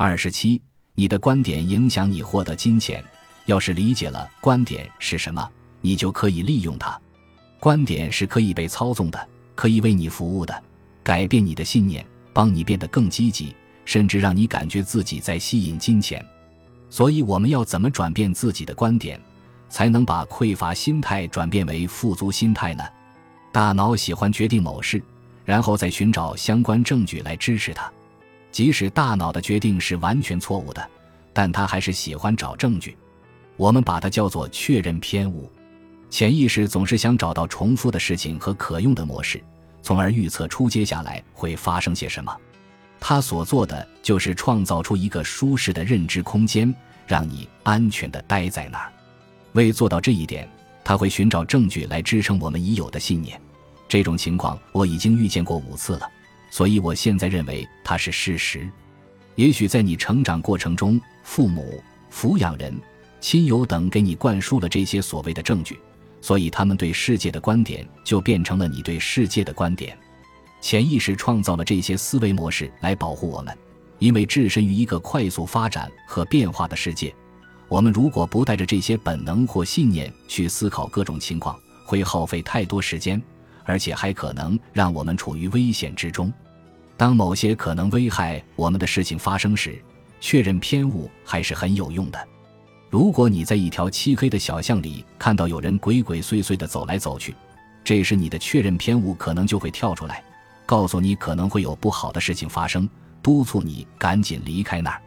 二十七，你的观点影响你获得金钱。要是理解了观点是什么，你就可以利用它。观点是可以被操纵的，可以为你服务的，改变你的信念，帮你变得更积极，甚至让你感觉自己在吸引金钱。所以，我们要怎么转变自己的观点，才能把匮乏心态转变为富足心态呢？大脑喜欢决定某事，然后再寻找相关证据来支持它。即使大脑的决定是完全错误的，但他还是喜欢找证据。我们把它叫做确认偏误。潜意识总是想找到重复的事情和可用的模式，从而预测出接下来会发生些什么。他所做的就是创造出一个舒适的认知空间，让你安全地待在那儿。为做到这一点，他会寻找证据来支撑我们已有的信念。这种情况我已经遇见过五次了，所以我现在认为它是事实。也许在你成长过程中，父母、抚养人。亲友等给你灌输了这些所谓的证据，所以他们对世界的观点就变成了你对世界的观点。潜意识创造了这些思维模式来保护我们，因为置身于一个快速发展和变化的世界，我们如果不带着这些本能或信念去思考各种情况，会耗费太多时间，而且还可能让我们处于危险之中。当某些可能危害我们的事情发生时，确认偏误还是很有用的。如果你在一条漆黑的小巷里看到有人鬼鬼祟祟地走来走去，这时你的确认偏误可能就会跳出来，告诉你可能会有不好的事情发生，督促你赶紧离开那儿。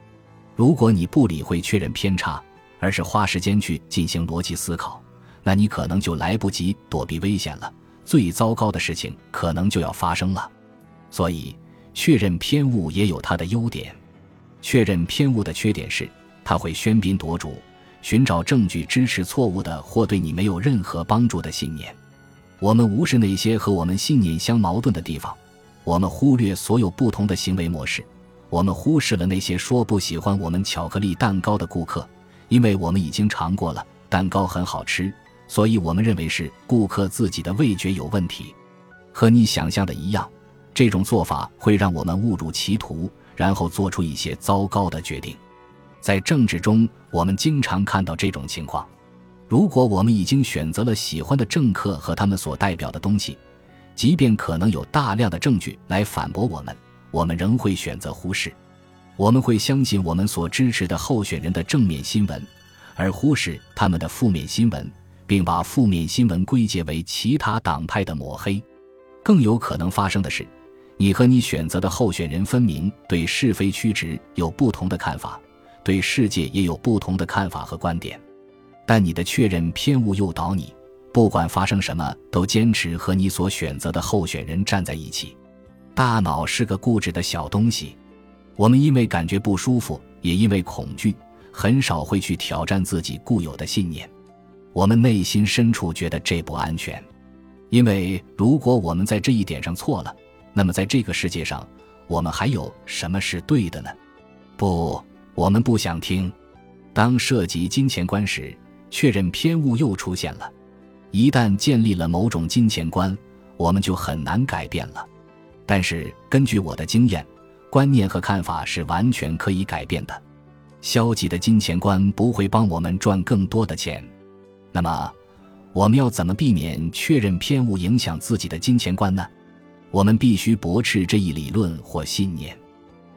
如果你不理会确认偏差，而是花时间去进行逻辑思考，那你可能就来不及躲避危险了，最糟糕的事情可能就要发生了。所以，确认偏误也有它的优点。确认偏误的缺点是，它会喧宾夺主。寻找证据支持错误的或对你没有任何帮助的信念。我们无视那些和我们信念相矛盾的地方。我们忽略所有不同的行为模式。我们忽视了那些说不喜欢我们巧克力蛋糕的顾客，因为我们已经尝过了蛋糕很好吃，所以我们认为是顾客自己的味觉有问题。和你想象的一样，这种做法会让我们误入歧途，然后做出一些糟糕的决定。在政治中，我们经常看到这种情况。如果我们已经选择了喜欢的政客和他们所代表的东西，即便可能有大量的证据来反驳我们，我们仍会选择忽视。我们会相信我们所支持的候选人的正面新闻，而忽视他们的负面新闻，并把负面新闻归结为其他党派的抹黑。更有可能发生的是，你和你选择的候选人分明对是非曲直有不同的看法。对世界也有不同的看法和观点，但你的确认偏误诱导你，不管发生什么都坚持和你所选择的候选人站在一起。大脑是个固执的小东西，我们因为感觉不舒服，也因为恐惧，很少会去挑战自己固有的信念。我们内心深处觉得这不安全，因为如果我们在这一点上错了，那么在这个世界上，我们还有什么是对的呢？不。我们不想听。当涉及金钱观时，确认偏误又出现了。一旦建立了某种金钱观，我们就很难改变了。但是根据我的经验，观念和看法是完全可以改变的。消极的金钱观不会帮我们赚更多的钱。那么，我们要怎么避免确认偏误影响自己的金钱观呢？我们必须驳斥这一理论或信念。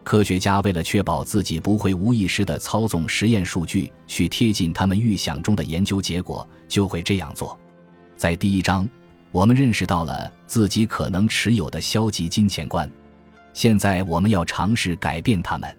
科学家为了确保自己不会无意识地操纵实验数据去贴近他们预想中的研究结果，就会这样做。在第一章，我们认识到了自己可能持有的消极金钱观。现在，我们要尝试改变他们。